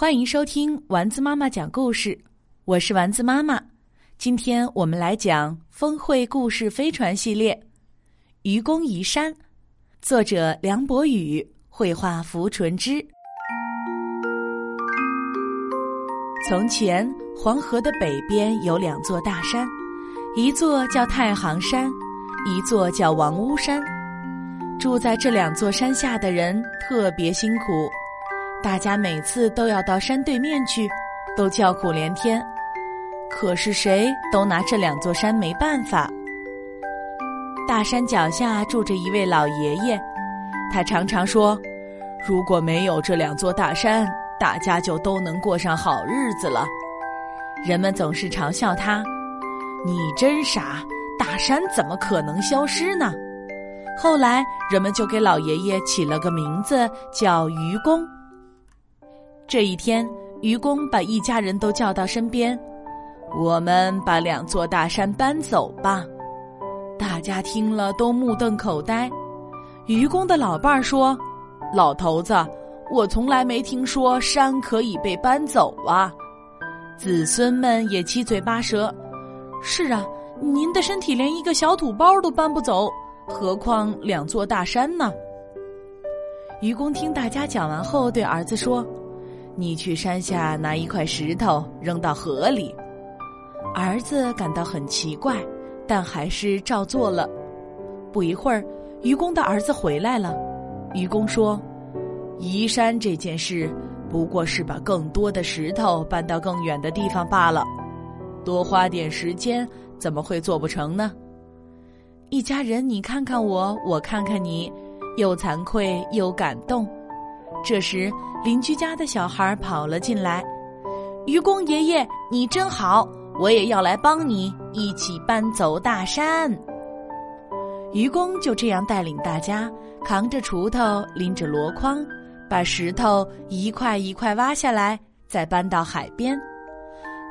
欢迎收听丸子妈妈讲故事，我是丸子妈妈。今天我们来讲《峰会故事飞船》系列，《愚公移山》，作者梁博宇，绘画符纯之。从前，黄河的北边有两座大山，一座叫太行山，一座叫王屋山。住在这两座山下的人特别辛苦。大家每次都要到山对面去，都叫苦连天。可是谁都拿这两座山没办法。大山脚下住着一位老爷爷，他常常说：“如果没有这两座大山，大家就都能过上好日子了。”人们总是嘲笑他：“你真傻，大山怎么可能消失呢？”后来人们就给老爷爷起了个名字，叫愚公。这一天，愚公把一家人都叫到身边，我们把两座大山搬走吧。大家听了都目瞪口呆。愚公的老伴儿说：“老头子，我从来没听说山可以被搬走啊。”子孙们也七嘴八舌：“是啊，您的身体连一个小土包都搬不走，何况两座大山呢？”愚公听大家讲完后，对儿子说。你去山下拿一块石头扔到河里，儿子感到很奇怪，但还是照做了。不一会儿，愚公的儿子回来了。愚公说：“移山这件事不过是把更多的石头搬到更远的地方罢了，多花点时间，怎么会做不成呢？”一家人你看看我，我看看你，又惭愧又感动。这时，邻居家的小孩跑了进来。愚公爷爷，你真好，我也要来帮你一起搬走大山。愚公就这样带领大家，扛着锄头，拎着箩筐，把石头一块一块挖下来，再搬到海边。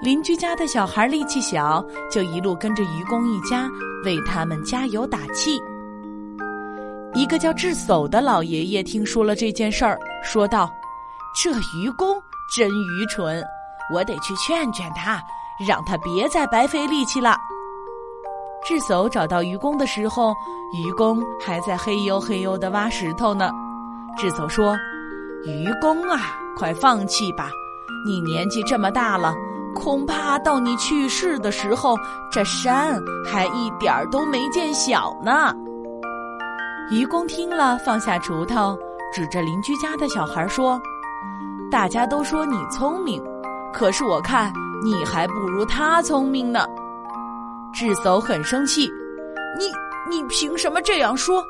邻居家的小孩力气小，就一路跟着愚公一家，为他们加油打气。一个叫智叟的老爷爷听说了这件事儿，说道：“这愚公真愚蠢，我得去劝劝他，让他别再白费力气了。”智叟找到愚公的时候，愚公还在嘿呦嘿呦的挖石头呢。智叟说：“愚公啊，快放弃吧，你年纪这么大了，恐怕到你去世的时候，这山还一点儿都没见小呢。”愚公听了，放下锄头，指着邻居家的小孩说：“大家都说你聪明，可是我看你还不如他聪明呢。”智叟很生气：“你你凭什么这样说？”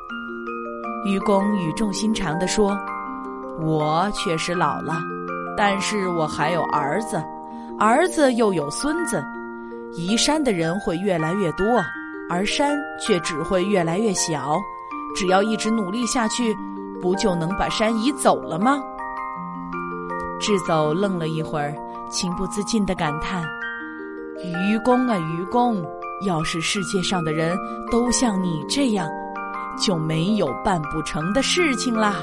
愚公语重心长地说：“我确实老了，但是我还有儿子，儿子又有孙子，移山的人会越来越多，而山却只会越来越小。”只要一直努力下去，不就能把山移走了吗？智叟愣了一会儿，情不自禁的感叹：“愚公啊，愚公！要是世界上的人都像你这样，就没有办不成的事情啦。”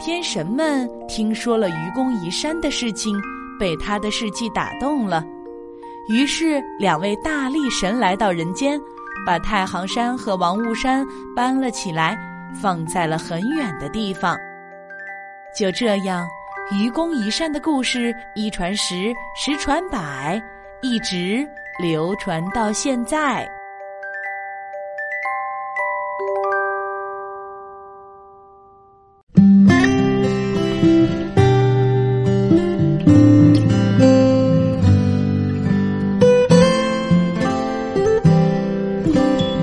天神们听说了愚公移山的事情，被他的事迹打动了，于是两位大力神来到人间。把太行山和王屋山搬了起来，放在了很远的地方。就这样，愚公移山的故事一传十，十传百，一直流传到现在。